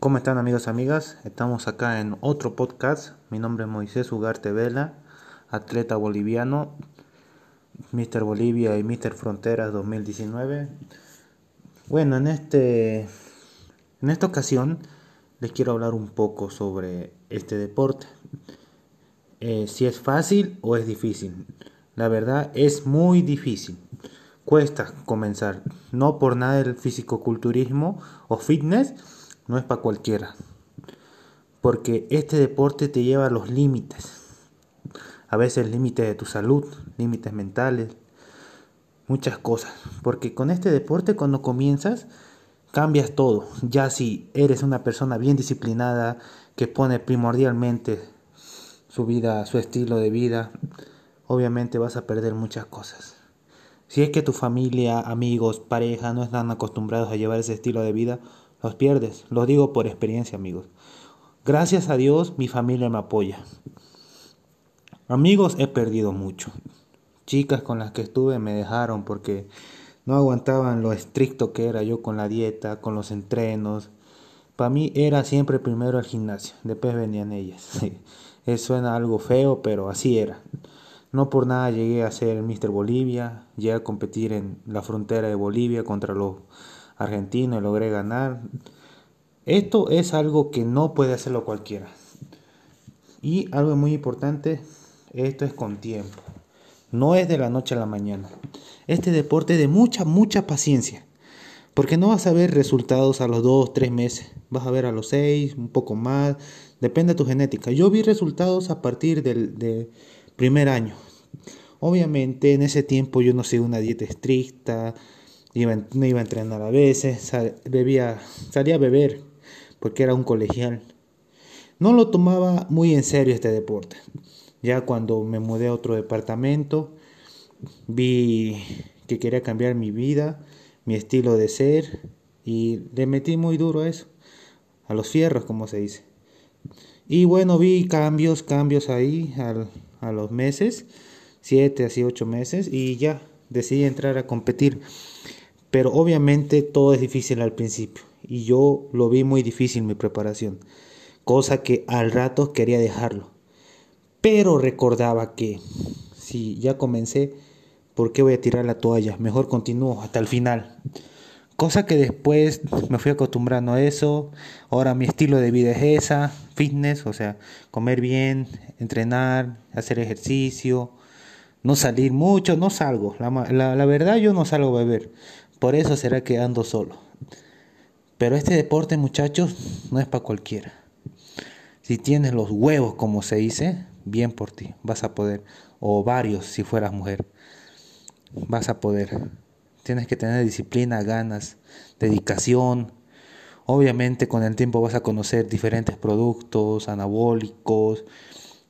¿Cómo están amigos y amigas? Estamos acá en otro podcast. Mi nombre es Moisés Ugarte Vela, atleta boliviano, Mr. Bolivia y Mr. Fronteras 2019. Bueno, en, este, en esta ocasión les quiero hablar un poco sobre este deporte. Eh, si es fácil o es difícil. La verdad es muy difícil. Cuesta comenzar. No por nada el fisicoculturismo o fitness no es para cualquiera. Porque este deporte te lleva a los límites. A veces límites de tu salud, límites mentales, muchas cosas. Porque con este deporte cuando comienzas cambias todo. Ya si eres una persona bien disciplinada, que pone primordialmente su vida, su estilo de vida, obviamente vas a perder muchas cosas. Si es que tu familia, amigos, pareja no están acostumbrados a llevar ese estilo de vida, los pierdes. Lo digo por experiencia, amigos. Gracias a Dios, mi familia me apoya. Amigos, he perdido mucho. Chicas con las que estuve me dejaron porque no aguantaban lo estricto que era yo con la dieta, con los entrenos. Para mí era siempre primero el gimnasio, después venían ellas. Eso suena algo feo, pero así era. No por nada llegué a ser Mr. Bolivia, llegué a competir en la frontera de Bolivia contra los argentinos y logré ganar. Esto es algo que no puede hacerlo cualquiera. Y algo muy importante, esto es con tiempo. No es de la noche a la mañana. Este deporte es de mucha, mucha paciencia. Porque no vas a ver resultados a los dos, tres meses. Vas a ver a los seis, un poco más. Depende de tu genética. Yo vi resultados a partir del, de, primer año. Obviamente en ese tiempo yo no seguía una dieta estricta, iba, no iba a entrenar a veces, bebía, salía a beber porque era un colegial. No lo tomaba muy en serio este deporte. Ya cuando me mudé a otro departamento, vi que quería cambiar mi vida, mi estilo de ser y le metí muy duro a eso, a los fierros como se dice. Y bueno, vi cambios, cambios ahí al, a los meses, siete, así ocho meses, y ya decidí entrar a competir. Pero obviamente todo es difícil al principio, y yo lo vi muy difícil mi preparación, cosa que al rato quería dejarlo. Pero recordaba que si ya comencé, ¿por qué voy a tirar la toalla? Mejor continúo hasta el final. Cosa que después me fui acostumbrando a eso. Ahora mi estilo de vida es esa, fitness, o sea, comer bien, entrenar, hacer ejercicio, no salir mucho, no salgo. La, la verdad yo no salgo a beber. Por eso será que ando solo. Pero este deporte, muchachos, no es para cualquiera. Si tienes los huevos, como se dice, bien por ti, vas a poder. O varios, si fueras mujer, vas a poder. Tienes que tener disciplina, ganas, dedicación. Obviamente con el tiempo vas a conocer diferentes productos anabólicos,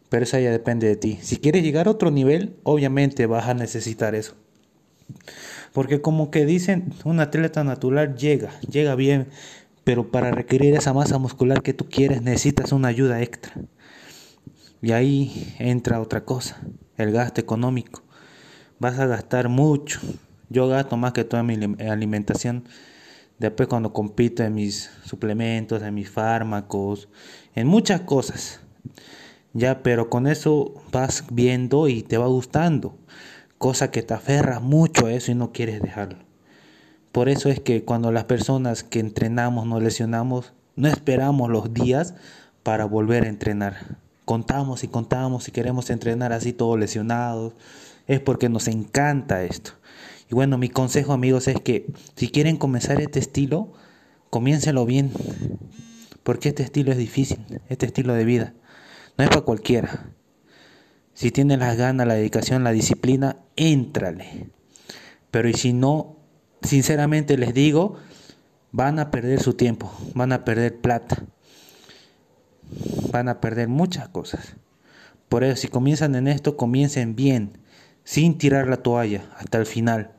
pero eso ya depende de ti. Si quieres llegar a otro nivel, obviamente vas a necesitar eso. Porque como que dicen, un atleta natural llega, llega bien, pero para requerir esa masa muscular que tú quieres necesitas una ayuda extra. Y ahí entra otra cosa, el gasto económico. Vas a gastar mucho, yo gasto más que toda mi alimentación. Después cuando compito en mis suplementos, en mis fármacos, en muchas cosas. Ya, pero con eso vas viendo y te va gustando. Cosa que te aferras mucho a eso y no quieres dejarlo. Por eso es que cuando las personas que entrenamos nos lesionamos, no esperamos los días para volver a entrenar. Contamos y contamos y queremos entrenar así todos lesionados. Es porque nos encanta esto. Y bueno, mi consejo amigos es que si quieren comenzar este estilo, comiéncenlo bien. Porque este estilo es difícil, este estilo de vida. No es para cualquiera. Si tienes las ganas, la dedicación, la disciplina, éntrale. Pero y si no, sinceramente les digo, van a perder su tiempo, van a perder plata, van a perder muchas cosas. Por eso, si comienzan en esto, comiencen bien, sin tirar la toalla hasta el final.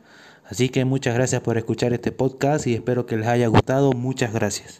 Así que muchas gracias por escuchar este podcast y espero que les haya gustado. Muchas gracias.